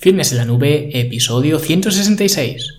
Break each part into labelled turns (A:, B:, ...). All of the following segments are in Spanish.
A: Fitness en la Nube, episodio 166.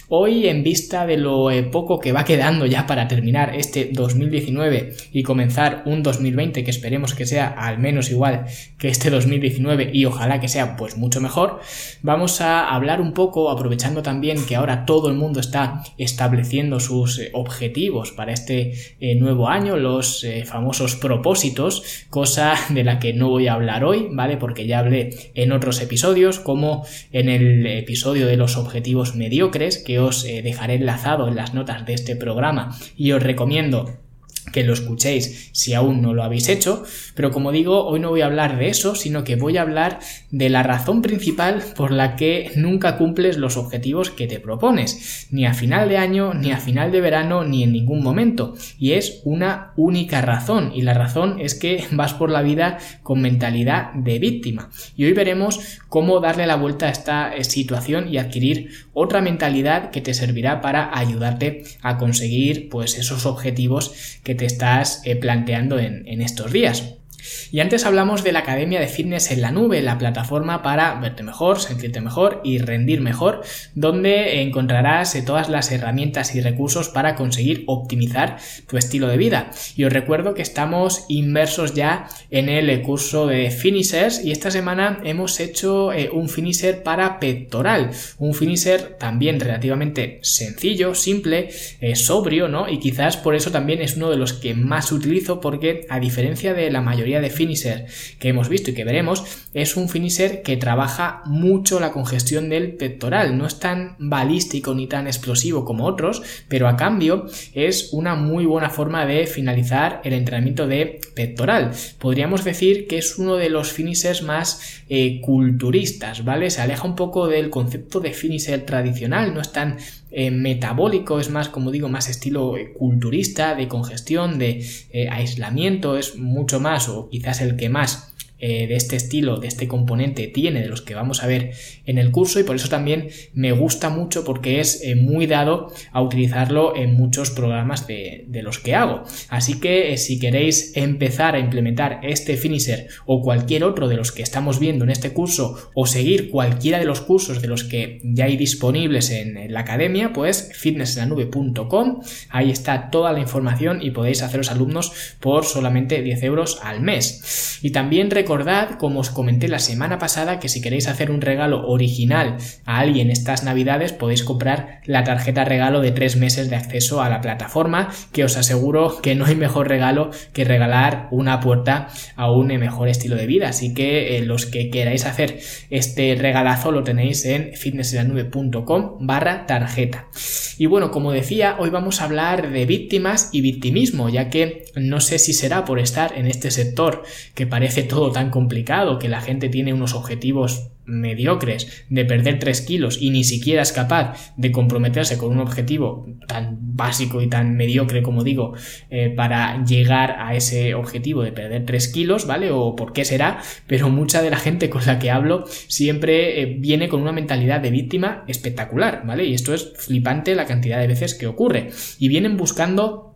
A: Hoy, en vista de lo eh, poco que va quedando ya para terminar este 2019 y comenzar un 2020 que esperemos que sea al menos igual que este 2019 y ojalá que sea pues mucho mejor, vamos a hablar un poco, aprovechando también que ahora todo el mundo está estableciendo sus eh, objetivos para este eh, nuevo año, los famosos propósitos, cosa de la que no voy a hablar hoy, ¿vale? Porque ya hablé en otros episodios, como en el episodio de los objetivos mediocres, que os eh, dejaré enlazado en las notas de este programa. Y os recomiendo que lo escuchéis si aún no lo habéis hecho, pero como digo, hoy no voy a hablar de eso, sino que voy a hablar de la razón principal por la que nunca cumples los objetivos que te propones, ni a final de año, ni a final de verano, ni en ningún momento, y es una única razón, y la razón es que vas por la vida con mentalidad de víctima. Y hoy veremos cómo darle la vuelta a esta eh, situación y adquirir otra mentalidad que te servirá para ayudarte a conseguir pues esos objetivos que te estás eh, planteando en, en estos días. Y antes hablamos de la Academia de Fitness en la Nube, la plataforma para verte mejor, sentirte mejor y rendir mejor, donde encontrarás eh, todas las herramientas y recursos para conseguir optimizar tu estilo de vida. Y os recuerdo que estamos inmersos ya en el curso de finishers y esta semana hemos hecho eh, un finisher para pectoral, un finisher también relativamente sencillo, simple, eh, sobrio, ¿no? Y quizás por eso también es uno de los que más utilizo porque a diferencia de la mayoría de finisher que hemos visto y que veremos, es un finisher que trabaja mucho la congestión del pectoral. No es tan balístico ni tan explosivo como otros, pero a cambio es una muy buena forma de finalizar el entrenamiento de pectoral. Podríamos decir que es uno de los finishers más eh, culturistas, ¿vale? Se aleja un poco del concepto de finisher tradicional, no es tan eh, metabólico, es más, como digo, más estilo eh, culturista, de congestión, de eh, aislamiento, es mucho más, o quizás el que más eh, de este estilo, de este componente tiene, de los que vamos a ver en el curso y por eso también me gusta mucho porque es eh, muy dado a utilizarlo en muchos programas de, los que hago. Así que eh, si queréis empezar a implementar este finisher o cualquier otro de los que estamos viendo en este curso o seguir cualquiera de los cursos de los que ya hay disponibles en, la academia, pues fitnessenlanube.com, ahí está toda la información y podéis haceros alumnos por solamente 10 euros al mes. Y también recordad, como os comenté la semana pasada, que si queréis hacer un regalo original a alguien estas navidades, podéis comprar la tarjeta regalo de tres meses de acceso a la plataforma, que os aseguro que no hay mejor regalo que regalar una puerta a un mejor estilo de vida. Así que eh, los que queráis hacer este regalazo lo tenéis en fitnessenlanube.com barra tarjeta. Y bueno, como decía, hoy vamos a hablar de víctimas y victimismo, ya que no sé si será por estar en este sector que parece todo tan complicado, que la gente tiene unos objetivos mediocres de perder 3 kilos y ni siquiera es capaz de comprometerse con un objetivo tan básico y tan mediocre como digo eh, para llegar a ese objetivo de perder 3 kilos, ¿vale? O por qué será, pero mucha de la gente con la que hablo siempre eh, viene con una mentalidad de víctima espectacular, ¿vale? Y esto es flipante la cantidad de veces que ocurre y vienen buscando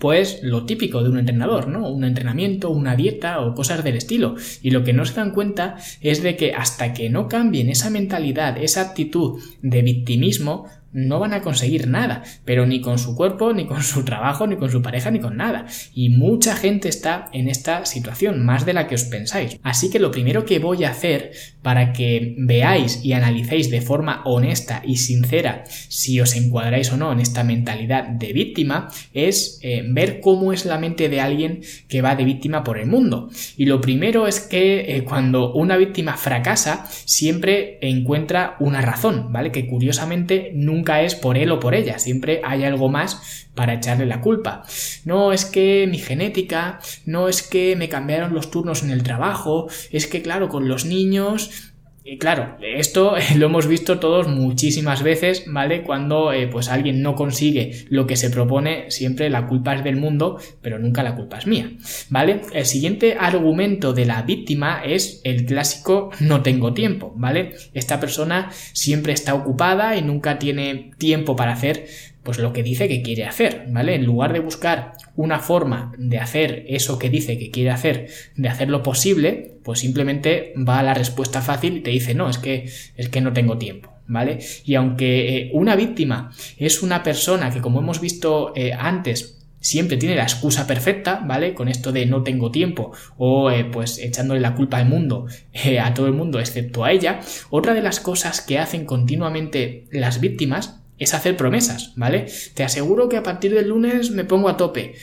A: pues lo típico de un entrenador, ¿no? Un entrenamiento, una dieta o cosas del estilo. Y lo que no se dan cuenta es de que hasta que no cambien esa mentalidad, esa actitud de victimismo, no van a conseguir nada, pero ni con su cuerpo, ni con su trabajo, ni con su pareja, ni con nada. Y mucha gente está en esta situación, más de la que os pensáis. Así que lo primero que voy a hacer para que veáis y analicéis de forma honesta y sincera si os encuadráis o no en esta mentalidad de víctima es eh, ver cómo es la mente de alguien que va de víctima por el mundo. Y lo primero es que eh, cuando una víctima fracasa, siempre encuentra una razón, ¿vale? Que curiosamente nunca nunca es por él o por ella, siempre hay algo más para echarle la culpa. No es que mi genética, no es que me cambiaron los turnos en el trabajo, es que claro, con los niños y claro, esto lo hemos visto todos muchísimas veces, ¿vale? Cuando eh, pues alguien no consigue lo que se propone, siempre la culpa es del mundo, pero nunca la culpa es mía, ¿vale? El siguiente argumento de la víctima es el clásico no tengo tiempo, ¿vale? Esta persona siempre está ocupada y nunca tiene tiempo para hacer pues lo que dice que quiere hacer, ¿vale? En lugar de buscar una forma de hacer eso que dice que quiere hacer, de hacerlo posible, pues simplemente va a la respuesta fácil y te dice, no, es que, es que no tengo tiempo. ¿Vale? Y aunque eh, una víctima es una persona que, como hemos visto eh, antes, siempre tiene la excusa perfecta, ¿vale? Con esto de no tengo tiempo o eh, pues echándole la culpa al mundo, a todo el mundo excepto a ella, otra de las cosas que hacen continuamente las víctimas es hacer promesas, ¿vale? Te aseguro que a partir del lunes me pongo a tope.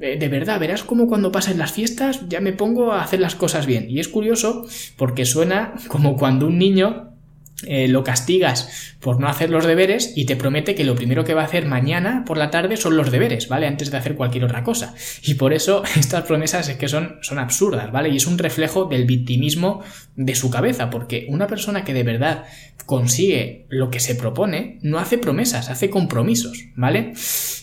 A: Eh, de verdad, verás como cuando pasen las fiestas ya me pongo a hacer las cosas bien. Y es curioso porque suena como cuando un niño eh, lo castigas por no hacer los deberes y te promete que lo primero que va a hacer mañana por la tarde son los deberes, ¿vale? Antes de hacer cualquier otra cosa. Y por eso estas promesas es que son, son absurdas, ¿vale? Y es un reflejo del victimismo de su cabeza, porque una persona que de verdad consigue lo que se propone no hace promesas, hace compromisos, ¿vale?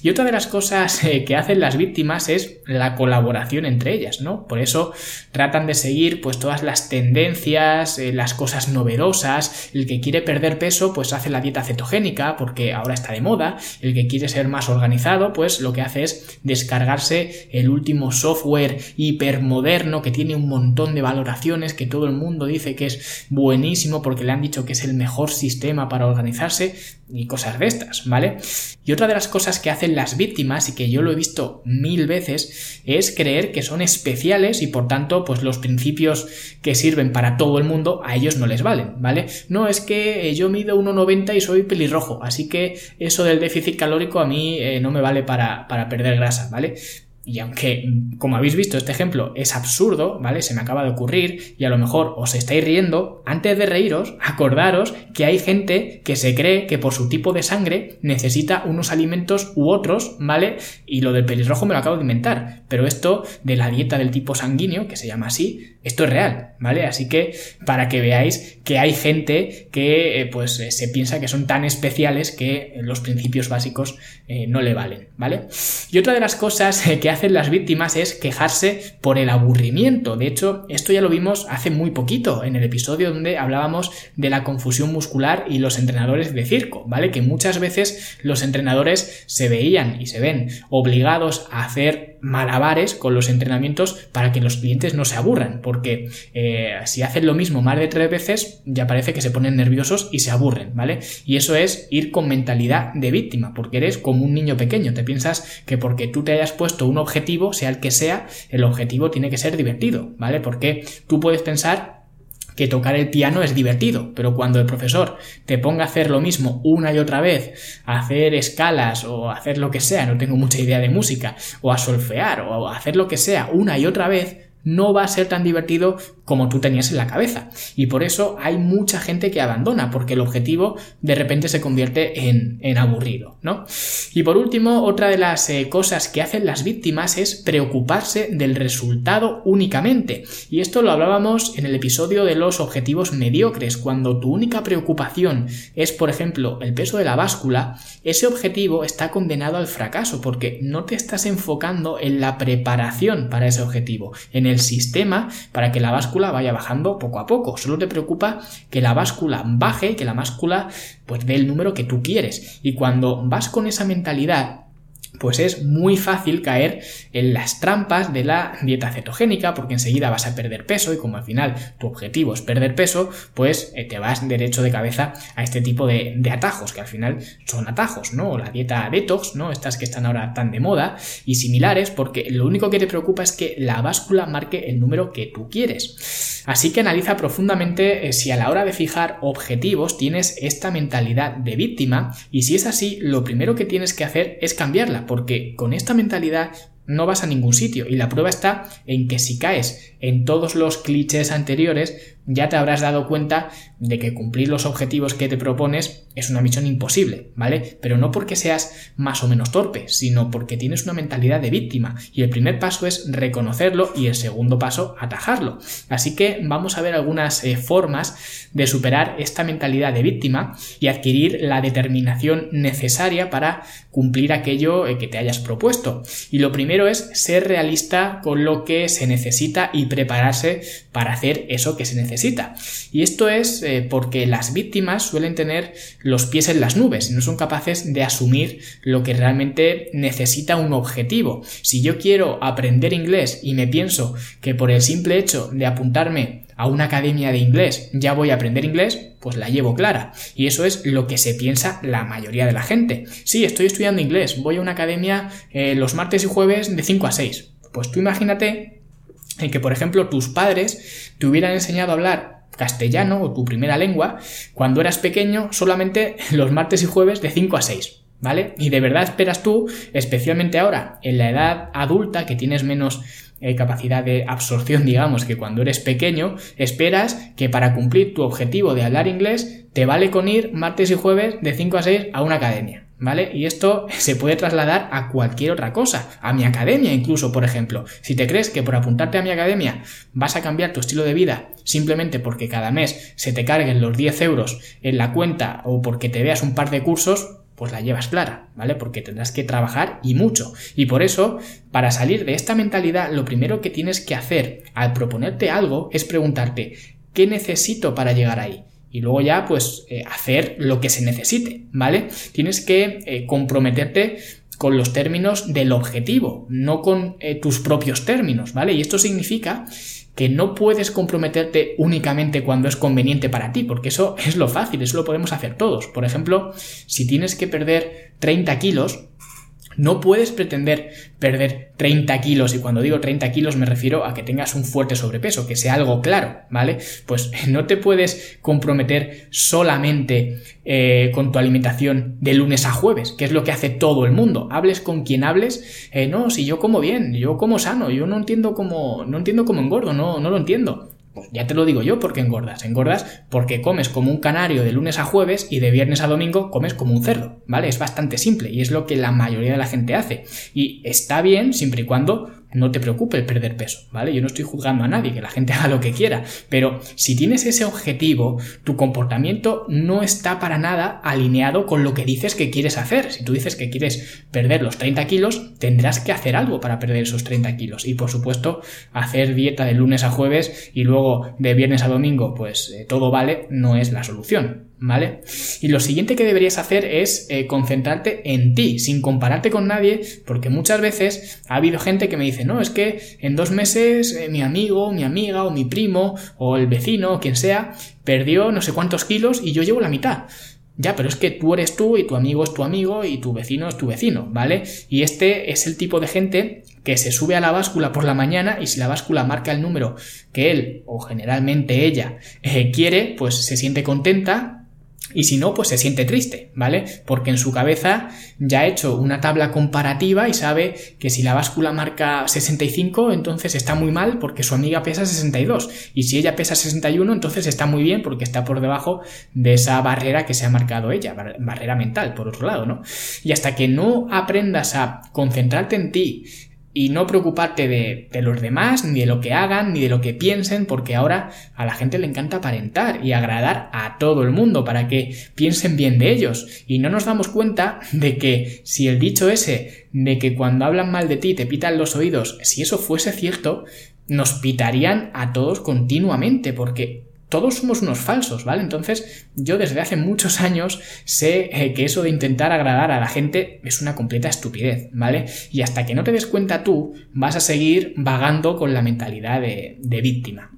A: Y otra de las cosas eh, que hacen las víctimas es la colaboración entre ellas, ¿no? Por eso tratan de seguir pues todas las tendencias, eh, las cosas novedosas, el que quiere perder peso pues hace la dieta cetogénica porque ahora está de moda, el que quiere ser más organizado, pues lo que hace es descargarse el último software hipermoderno que tiene un montón de valoraciones que todo el mundo dice que es buenísimo porque le han dicho que es el mejor sistema para organizarse y cosas de estas, ¿vale? Y otra de las cosas que hacen las víctimas y que yo lo he visto mil veces es creer que son especiales y por tanto pues los principios que sirven para todo el mundo a ellos no les valen, ¿vale? No es que yo mido 1,90 y soy pelirrojo, así que eso del déficit calórico a mí eh, no me vale para, para perder grasa, ¿vale? Y aunque, como habéis visto, este ejemplo es absurdo, ¿vale? Se me acaba de ocurrir y a lo mejor os estáis riendo, antes de reíros, acordaros que hay gente que se cree que por su tipo de sangre necesita unos alimentos u otros, ¿vale? Y lo del pelirrojo me lo acabo de inventar, pero esto de la dieta del tipo sanguíneo, que se llama así, esto es real, ¿vale? Así que para que veáis que hay gente que eh, pues eh, se piensa que son tan especiales que los principios básicos eh, no le valen, ¿vale? Y otra de las cosas que hacen las víctimas es quejarse por el aburrimiento. De hecho, esto ya lo vimos hace muy poquito en el episodio donde hablábamos de la confusión muscular y los entrenadores de circo, ¿vale? Que muchas veces los entrenadores se veían y se ven obligados a hacer malabares con los entrenamientos para que los clientes no se aburran, porque eh, si hacen lo mismo más de tres veces, ya parece que se ponen nerviosos y se aburren, ¿vale? Y eso es ir con mentalidad de víctima, porque eres como un niño pequeño, te piensas que porque tú te hayas puesto un objetivo, sea el que sea, el objetivo tiene que ser divertido, ¿vale? Porque tú puedes pensar que tocar el piano es divertido, pero cuando el profesor te ponga a hacer lo mismo una y otra vez, a hacer escalas o hacer lo que sea, no tengo mucha idea de música, o a solfear o a hacer lo que sea una y otra vez, no va a ser tan divertido como tú tenías en la cabeza. Y por eso hay mucha gente que abandona, porque el objetivo de repente se convierte en, en aburrido, ¿no? Y por último, otra de las eh, cosas que hacen las víctimas es preocuparse del resultado únicamente. Y esto lo hablábamos en el episodio de los objetivos mediocres. Cuando tu única preocupación es, por ejemplo, el peso de la báscula, ese objetivo está condenado al fracaso, porque no te estás enfocando en la preparación para ese objetivo, en el sistema para que la báscula vaya bajando poco a poco. Solo te preocupa que la báscula baje, que la báscula pues dé el número que tú quieres. Y cuando vas con esa mentalidad pues es muy fácil caer en las trampas de la dieta cetogénica porque enseguida vas a perder peso y como al final tu objetivo es perder peso, pues eh, te vas derecho de cabeza a este tipo de, atajos que al final son atajos, ¿no? La dieta detox, ¿no? Estas que están ahora tan de moda y similares porque lo único que te preocupa es que la báscula marque el número que tú quieres. Así que analiza profundamente eh, si a la hora de fijar objetivos tienes esta mentalidad de víctima y si es así, lo primero que tienes que hacer es cambiarla porque con esta mentalidad no vas a ningún sitio. Y la prueba está en que si caes en todos los clichés anteriores, ya te habrás dado cuenta de que cumplir los objetivos que te propones es una misión imposible, ¿vale? Pero no porque seas más o menos torpe, sino porque tienes una mentalidad de víctima. Y el primer paso es reconocerlo y el segundo paso atajarlo. Así que vamos a ver algunas eh, formas de superar esta mentalidad de víctima y adquirir la determinación necesaria para cumplir aquello eh, que te hayas propuesto. Y lo primero es ser realista con lo que se necesita y prepararse para hacer eso que se Y esto es eh, porque las víctimas suelen tener los pies en las nubes y no son capaces de asumir lo que realmente necesita un objetivo. Si yo quiero aprender inglés y me pienso que por el simple hecho de apuntarme a una academia de inglés ya voy a aprender inglés, pues la llevo clara. Y eso es lo que se piensa la mayoría de la gente. Sí, estoy estudiando inglés, voy a una academia eh, los martes y jueves de 5 a 6. Pues tú imagínate en que, por ejemplo, tus padres te hubieran enseñado a hablar castellano o tu primera lengua cuando eras pequeño solamente los martes y jueves de 5 a 6. ¿Vale? Y de verdad esperas tú, especialmente ahora, en la edad adulta, que tienes menos eh, capacidad de absorción, digamos, que cuando eres pequeño, esperas que para cumplir tu objetivo de hablar inglés, te vale con ir martes y jueves de 5 a 6 a una academia. ¿Vale? Y esto se puede trasladar a cualquier otra cosa, a mi academia incluso, por ejemplo. Si te crees que por apuntarte a mi academia vas a cambiar tu estilo de vida simplemente porque cada mes se te carguen los 10 euros en la cuenta o porque te veas un par de cursos, pues la llevas clara, ¿vale? Porque tendrás que trabajar y mucho. Y por eso, para salir de esta mentalidad, lo primero que tienes que hacer al proponerte algo es preguntarte, ¿qué necesito para llegar ahí? Y luego ya pues eh, hacer lo que se necesite, ¿vale? Tienes que eh, comprometerte con los términos del objetivo, no con eh, tus propios términos, ¿vale? Y esto significa que no puedes comprometerte únicamente cuando es conveniente para ti, porque eso es lo fácil, eso lo podemos hacer todos. Por ejemplo, si tienes que perder 30 kilos, no puedes pretender perder 30 kilos, y cuando digo 30 kilos me refiero a que tengas un fuerte sobrepeso, que sea algo claro, ¿vale? Pues no te puedes comprometer solamente eh, con tu alimentación de lunes a jueves, que es lo que hace todo el mundo. Hables con quien hables, eh, no, si yo como bien, yo como sano, yo no entiendo cómo, no entiendo cómo engordo, no, no lo entiendo. Pues ya te lo digo yo porque engordas. Engordas porque comes como un canario de lunes a jueves y de viernes a domingo comes como un cerdo, ¿vale? Es bastante simple y es lo que la mayoría de la gente hace. Y está bien siempre y cuando no te preocupe perder peso, ¿vale? Yo no estoy juzgando a nadie, que la gente haga lo que quiera, pero si tienes ese objetivo, tu comportamiento no está para nada alineado con lo que dices que quieres hacer. Si tú dices que quieres perder los 30 kilos, tendrás que hacer algo para perder esos 30 kilos. Y por supuesto, hacer dieta de lunes a jueves y luego de viernes a domingo, pues eh, todo vale, no es la solución. ¿Vale? Y lo siguiente que deberías hacer es eh, concentrarte en ti, sin compararte con nadie, porque muchas veces ha habido gente que me dice, no, es que en dos meses eh, mi amigo, mi amiga o mi primo o el vecino o quien sea perdió no sé cuántos kilos y yo llevo la mitad. Ya, pero es que tú eres tú y tu amigo es tu amigo y tu vecino es tu vecino, ¿vale? Y este es el tipo de gente que se sube a la báscula por la mañana y si la báscula marca el número que él o generalmente ella eh, quiere, pues se siente contenta, y si no, pues se siente triste, ¿vale? Porque en su cabeza ya ha hecho una tabla comparativa y sabe que si la báscula marca 65, entonces está muy mal porque su amiga pesa 62. Y si ella pesa 61, entonces está muy bien porque está por debajo de esa barrera que se ha marcado ella, barrera mental, por otro lado, ¿no? Y hasta que no aprendas a concentrarte en ti, y no preocuparte de, los demás, ni de lo que hagan, ni de lo que piensen, porque ahora a la gente le encanta aparentar y agradar a todo el mundo para que piensen bien de ellos. Y no nos damos cuenta de que si el dicho ese de que cuando hablan mal de ti te pitan los oídos, si eso fuese cierto, nos pitarían a todos continuamente, porque todos somos unos falsos, ¿vale? Entonces, yo desde hace muchos años sé eh, que eso de intentar agradar a la gente es una completa estupidez, ¿vale? Y hasta que no te des cuenta tú, vas a seguir vagando con la mentalidad de, víctima.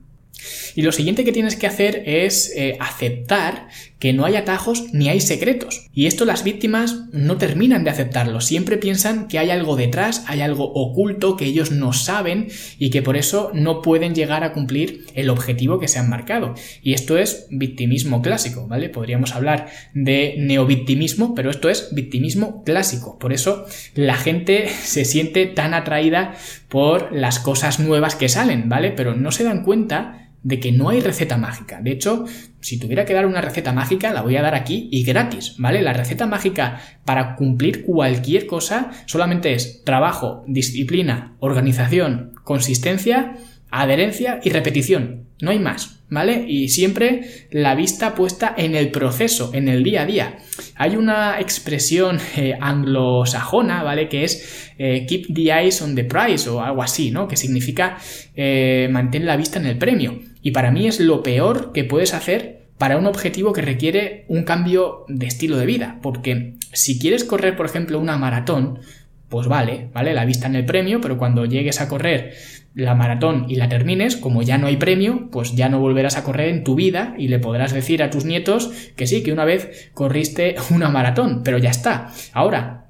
A: Y lo siguiente que tienes que hacer es eh, aceptar que no hay atajos ni hay secretos. Y esto las víctimas no terminan de aceptarlo. Siempre piensan que hay algo detrás, hay algo oculto que ellos no saben y que por eso no pueden llegar a cumplir el objetivo que se han marcado. Y esto es victimismo clásico, ¿vale? Podríamos hablar de neovictimismo, pero esto es victimismo clásico. Por eso la gente se siente tan atraída por las cosas nuevas que salen, ¿vale? Pero no se dan cuenta de que no hay receta mágica. De hecho, si tuviera que dar una receta mágica, la voy a dar aquí y gratis, ¿vale? La receta mágica para cumplir cualquier cosa solamente es trabajo, disciplina, organización, consistencia, adherencia y repetición. No hay más, ¿vale? Y siempre la vista puesta en el proceso, en el día a día. Hay una expresión eh, anglosajona, ¿vale? Que es eh, keep the eyes on the prize o algo así, ¿no? Que significa eh, mantén la vista en el premio. Y para mí es lo peor que puedes hacer para un objetivo que requiere un cambio de estilo de vida. Porque si quieres correr, por ejemplo, una maratón, pues vale, ¿vale? La vista en el premio, pero cuando llegues a correr la maratón y la termines, como ya no hay premio, pues ya no volverás a correr en tu vida y le podrás decir a tus nietos que sí, que una vez corriste una maratón, pero ya está. Ahora,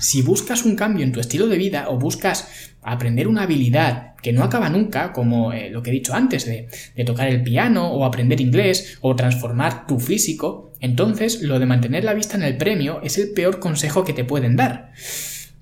A: si buscas un cambio en tu estilo de vida o buscas aprender una habilidad que no acaba nunca, como eh, lo que he dicho antes de, de tocar el piano o aprender inglés o transformar tu físico, entonces lo de mantener la vista en el premio es el peor consejo que te pueden dar.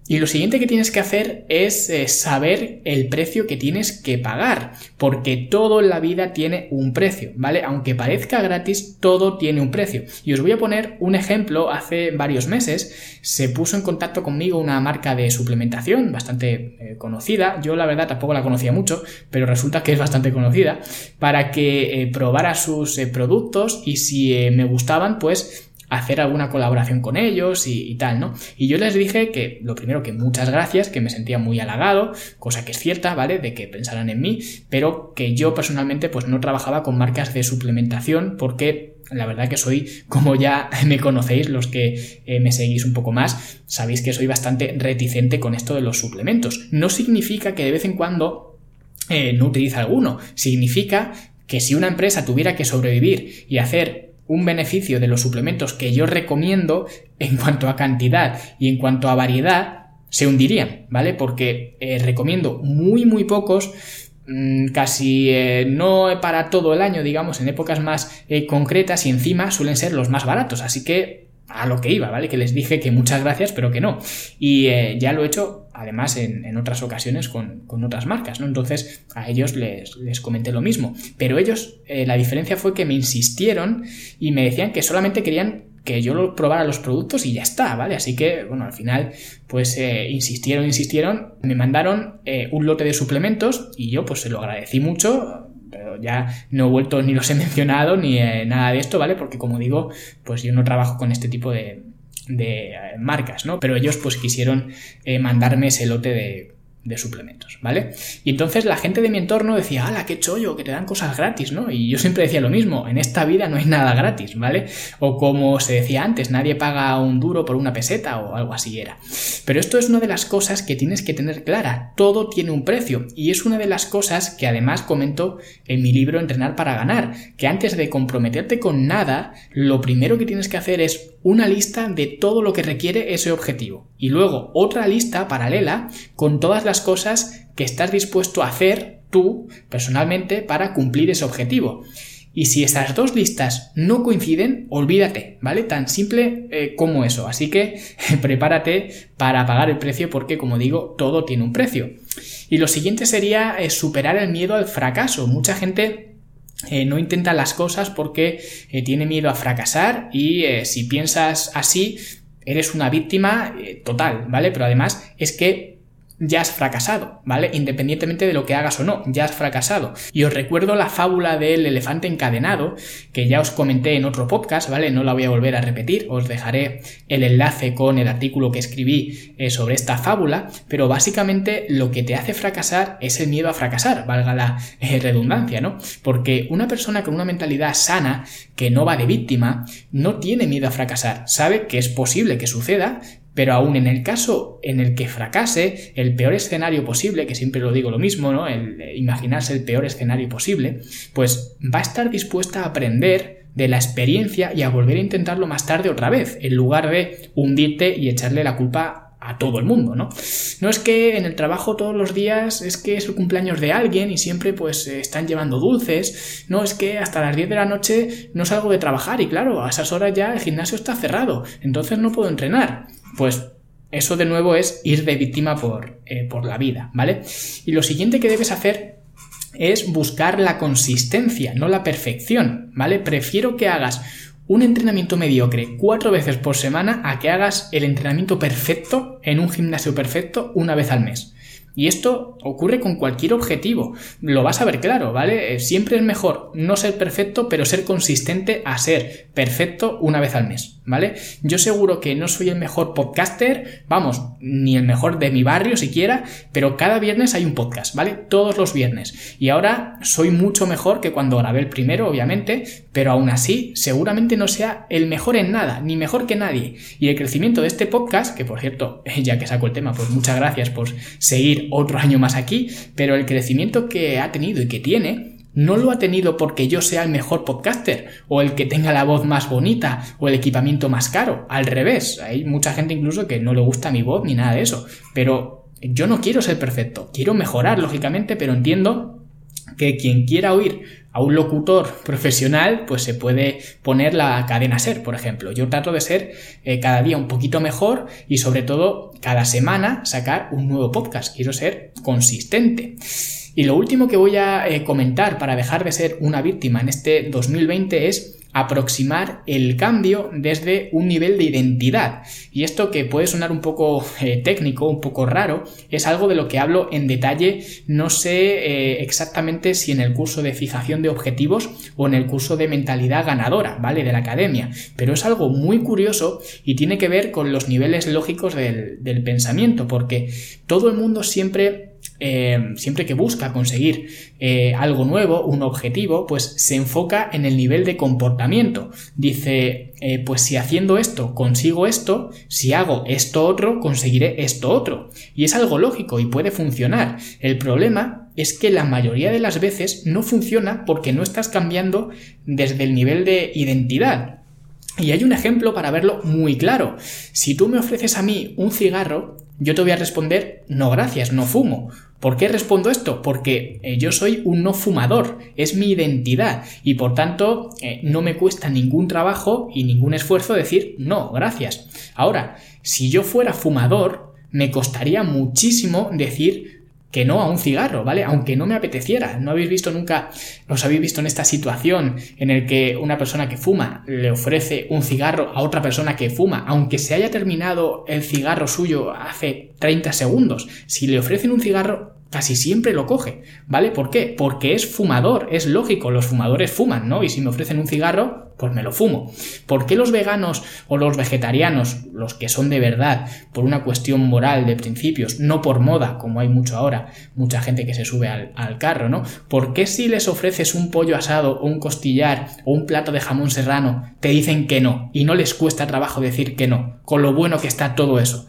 A: Y lo siguiente que tienes que hacer es eh, saber el precio que tienes que pagar, porque todo en la vida tiene un precio, ¿vale? Aunque parezca gratis, todo tiene un precio. Y os voy a poner un ejemplo, hace varios meses se puso en contacto conmigo una marca de suplementación bastante eh, conocida, yo la verdad tampoco la conocía mucho, pero resulta que es bastante conocida, para que eh, probara sus productos y si me gustaban, pues hacer alguna colaboración con ellos y, tal, ¿no? Y yo les dije que lo primero que muchas gracias, que me sentía muy halagado, cosa que es cierta, ¿vale? De que pensaran en mí, pero que yo personalmente pues no trabajaba con marcas de suplementación porque la verdad que soy, como ya me conocéis, los que eh, me seguís un poco más, sabéis que soy bastante reticente con esto de los suplementos. No significa que de vez en cuando eh, no utilice alguno, significa que si una empresa tuviera que sobrevivir y hacer un beneficio de los suplementos que yo recomiendo en cuanto a cantidad y en cuanto a variedad se hundirían, ¿vale? Porque eh, recomiendo muy muy pocos mm, casi eh, no para todo el año, digamos, en épocas más eh, concretas y encima suelen ser los más baratos. Así que a lo que iba, ¿vale? Que les dije que muchas gracias, pero que no. Y ya lo he hecho, además, en, otras ocasiones con, otras marcas, ¿no? Entonces, a ellos les, comenté lo mismo. Pero ellos, eh, la diferencia fue que me insistieron y me decían que solamente querían que yo lo probara los productos y ya está, ¿vale? Así que, bueno, al final, pues eh, insistieron, insistieron, me mandaron un lote de suplementos y yo, pues se lo agradecí mucho, pero ya no he vuelto ni los he mencionado ni eh, nada de esto, ¿vale? Porque como digo, pues yo no trabajo con este tipo de, de eh, marcas, ¿no? Pero ellos pues quisieron eh, mandarme ese lote de, de suplementos, ¿vale? Y entonces la gente de mi entorno decía, ¡hala, qué chollo, que te dan cosas gratis, ¿no? Y yo siempre decía lo mismo, en esta vida no hay nada gratis, ¿vale? O como se decía antes, nadie paga un duro por una peseta o algo así era. Pero esto es una de las cosas que tienes que tener clara, todo tiene un precio y es una de las cosas que además comento en mi libro Entrenar para ganar, que antes de comprometerte con nada, lo primero que tienes que hacer es una lista de todo lo que requiere ese objetivo y luego otra lista paralela con todas las cosas que estás dispuesto a hacer tú personalmente para cumplir ese objetivo. Y si esas dos listas no coinciden, olvídate, ¿vale? Tan simple eh, como eso. Así que prepárate para pagar el precio porque, como digo, todo tiene un precio. Y lo siguiente sería eh, superar el miedo al fracaso. Mucha gente eh, no intenta las cosas porque tiene miedo a fracasar y si piensas así, eres una víctima total, ¿vale? Pero además es que ya has fracasado, ¿vale? Independientemente de lo que hagas o no, ya has fracasado. Y os recuerdo la fábula del elefante encadenado, que ya os comenté en otro podcast, ¿vale? No la voy a volver a repetir, os dejaré el enlace con el artículo que escribí eh, sobre esta fábula, pero básicamente lo que te hace fracasar es el miedo a fracasar, valga la eh, redundancia, ¿no? Porque una persona con una mentalidad sana, que no va de víctima, no tiene miedo a fracasar, sabe que es posible que suceda, pero aún en el caso en el que fracase, el peor escenario posible, que siempre lo digo lo mismo, ¿no? El imaginarse el peor escenario posible, pues va a estar dispuesta a aprender de la experiencia y a volver a intentarlo más tarde otra vez, en lugar de hundirte y echarle la culpa a todo el mundo, ¿no? No es que en el trabajo todos los días es que es el cumpleaños de alguien y siempre pues están llevando dulces, no es que hasta las 10 de la noche no salgo de trabajar y claro, a esas horas ya el gimnasio está cerrado, entonces no puedo entrenar pues eso de nuevo es ir de víctima por, eh, por la vida, ¿vale? Y lo siguiente que debes hacer es buscar la consistencia, no la perfección, ¿vale? Prefiero que hagas un entrenamiento mediocre cuatro veces por semana a que hagas el entrenamiento perfecto en un gimnasio perfecto una vez al mes. Y esto ocurre con cualquier objetivo. Lo vas a ver claro, ¿vale? Eh, siempre es mejor no ser perfecto, pero ser consistente a ser perfecto una vez al mes, ¿vale? Yo seguro que no soy el mejor podcaster, vamos, ni el mejor de mi barrio siquiera, pero cada viernes hay un podcast, ¿vale? Todos los viernes. Y ahora soy mucho mejor que cuando grabé el primero, obviamente, pero aún así seguramente no sea el mejor en nada, ni mejor que nadie. Y el crecimiento de este podcast, que por cierto, ya que saco el tema, pues muchas gracias por seguir otro año más aquí, pero el crecimiento que ha tenido y que tiene no lo ha tenido porque yo sea el mejor podcaster o el que tenga la voz más bonita o el equipamiento más caro. Al revés, hay mucha gente incluso que no le gusta mi voz ni nada de eso. Pero yo no quiero ser perfecto, quiero mejorar lógicamente, pero entiendo que quien quiera oír a un locutor profesional, pues se puede poner la cadena ser, por ejemplo. Yo trato de ser eh, cada día un poquito mejor y sobre todo cada semana sacar un nuevo podcast. Quiero ser consistente. Y lo último que voy a eh, comentar para dejar de ser una víctima en este 2020 es aproximar el cambio desde un nivel de identidad. Y esto que puede sonar un poco eh, técnico, un poco raro, es algo de lo que hablo en detalle, no sé eh, exactamente si en el curso de fijación de objetivos o en el curso de mentalidad ganadora, ¿vale? De la academia. Pero es algo muy curioso y tiene que ver con los niveles lógicos del, del pensamiento, porque todo el mundo siempre eh, siempre que busca conseguir eh, algo nuevo, un objetivo, pues se enfoca en el nivel de comportamiento. Dice, eh, pues si haciendo esto consigo esto, si hago esto otro, conseguiré esto otro. Y es algo lógico y puede funcionar. El problema es que la mayoría de las veces no funciona porque no estás cambiando desde el nivel de identidad. Y hay un ejemplo para verlo muy claro. Si tú me ofreces a mí un cigarro, yo te voy a responder, no gracias, no fumo. ¿Por qué respondo esto? Porque eh, yo soy un no fumador, es mi identidad y por tanto eh, no me cuesta ningún trabajo y ningún esfuerzo decir no, gracias. Ahora, si yo fuera fumador, me costaría muchísimo decir que no a un cigarro, ¿vale? Aunque no me apeteciera. ¿No habéis visto nunca, os habéis visto en esta situación en el que una persona que fuma le ofrece un cigarro a otra persona que fuma, aunque se haya terminado el cigarro suyo hace 30 segundos? Si le ofrecen un cigarro, casi siempre lo coge, ¿vale? ¿Por qué? Porque es fumador, es lógico, los fumadores fuman, ¿no? Y si me ofrecen un cigarro, pues me lo fumo. ¿Por qué los veganos o los vegetarianos, los que son de verdad, por una cuestión moral de principios, no por moda, como hay mucho ahora, mucha gente que se sube al, al carro, ¿no? ¿Por qué si les ofreces un pollo asado o un costillar o un plato de jamón serrano, te dicen que no y no les cuesta trabajo decir que no, con lo bueno que está todo eso?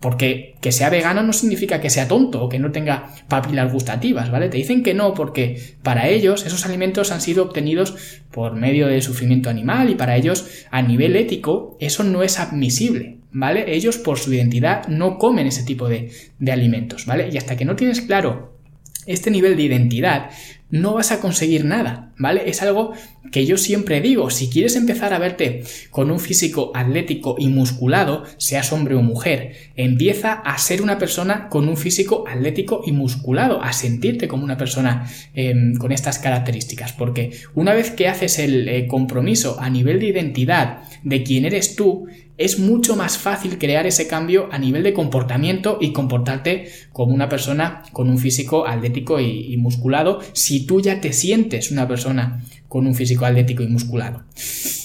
A: Porque que sea vegano no significa que sea tonto o que no tenga papilas gustativas, ¿vale? Te dicen que no porque para ellos esos alimentos han sido obtenidos por medio del sufrimiento animal y para ellos a nivel ético eso no es admisible, ¿vale? Ellos por su identidad no comen ese tipo de, de alimentos, ¿vale? Y hasta que no tienes claro este nivel de identidad, no vas a conseguir nada, ¿vale? Es algo que yo siempre digo, si quieres empezar a verte con un físico atlético y musculado, seas hombre o mujer, empieza a ser una persona con un físico atlético y musculado, a sentirte como una persona em, con estas características, porque una vez que haces el eh, compromiso a nivel de identidad de quién eres tú, es mucho más fácil crear ese cambio a nivel de comportamiento y comportarte como una persona con un físico atlético y, musculado si tú ya te sientes una persona con un físico atlético y musculado.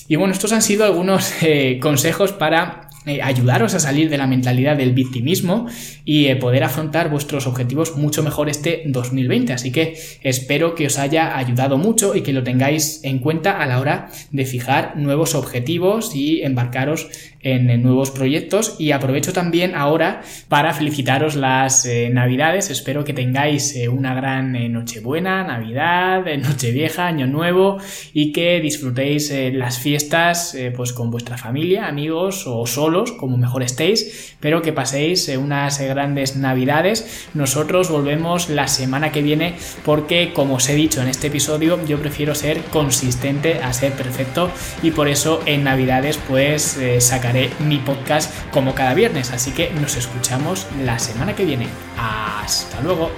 A: Y bueno, estos han sido algunos eh, consejos para eh, ayudaros a salir de la mentalidad del victimismo y eh, poder afrontar vuestros objetivos mucho mejor este 2020. Así que espero que os haya ayudado mucho y que lo tengáis en cuenta a la hora de fijar nuevos objetivos y embarcaros en, nuevos proyectos. Y aprovecho también ahora para felicitaros las eh, navidades. Espero que tengáis una gran Nochebuena, Navidad, Nochevieja, Año Nuevo y que disfrutéis las fiestas pues con vuestra familia, amigos o solo como mejor estéis, pero que paséis eh, unas grandes navidades. Nosotros volvemos la semana que viene porque, como os he dicho en este episodio, yo prefiero ser consistente a ser perfecto y por eso en navidades pues eh, sacaré mi podcast como cada viernes. Así que nos escuchamos la semana que viene. Hasta luego.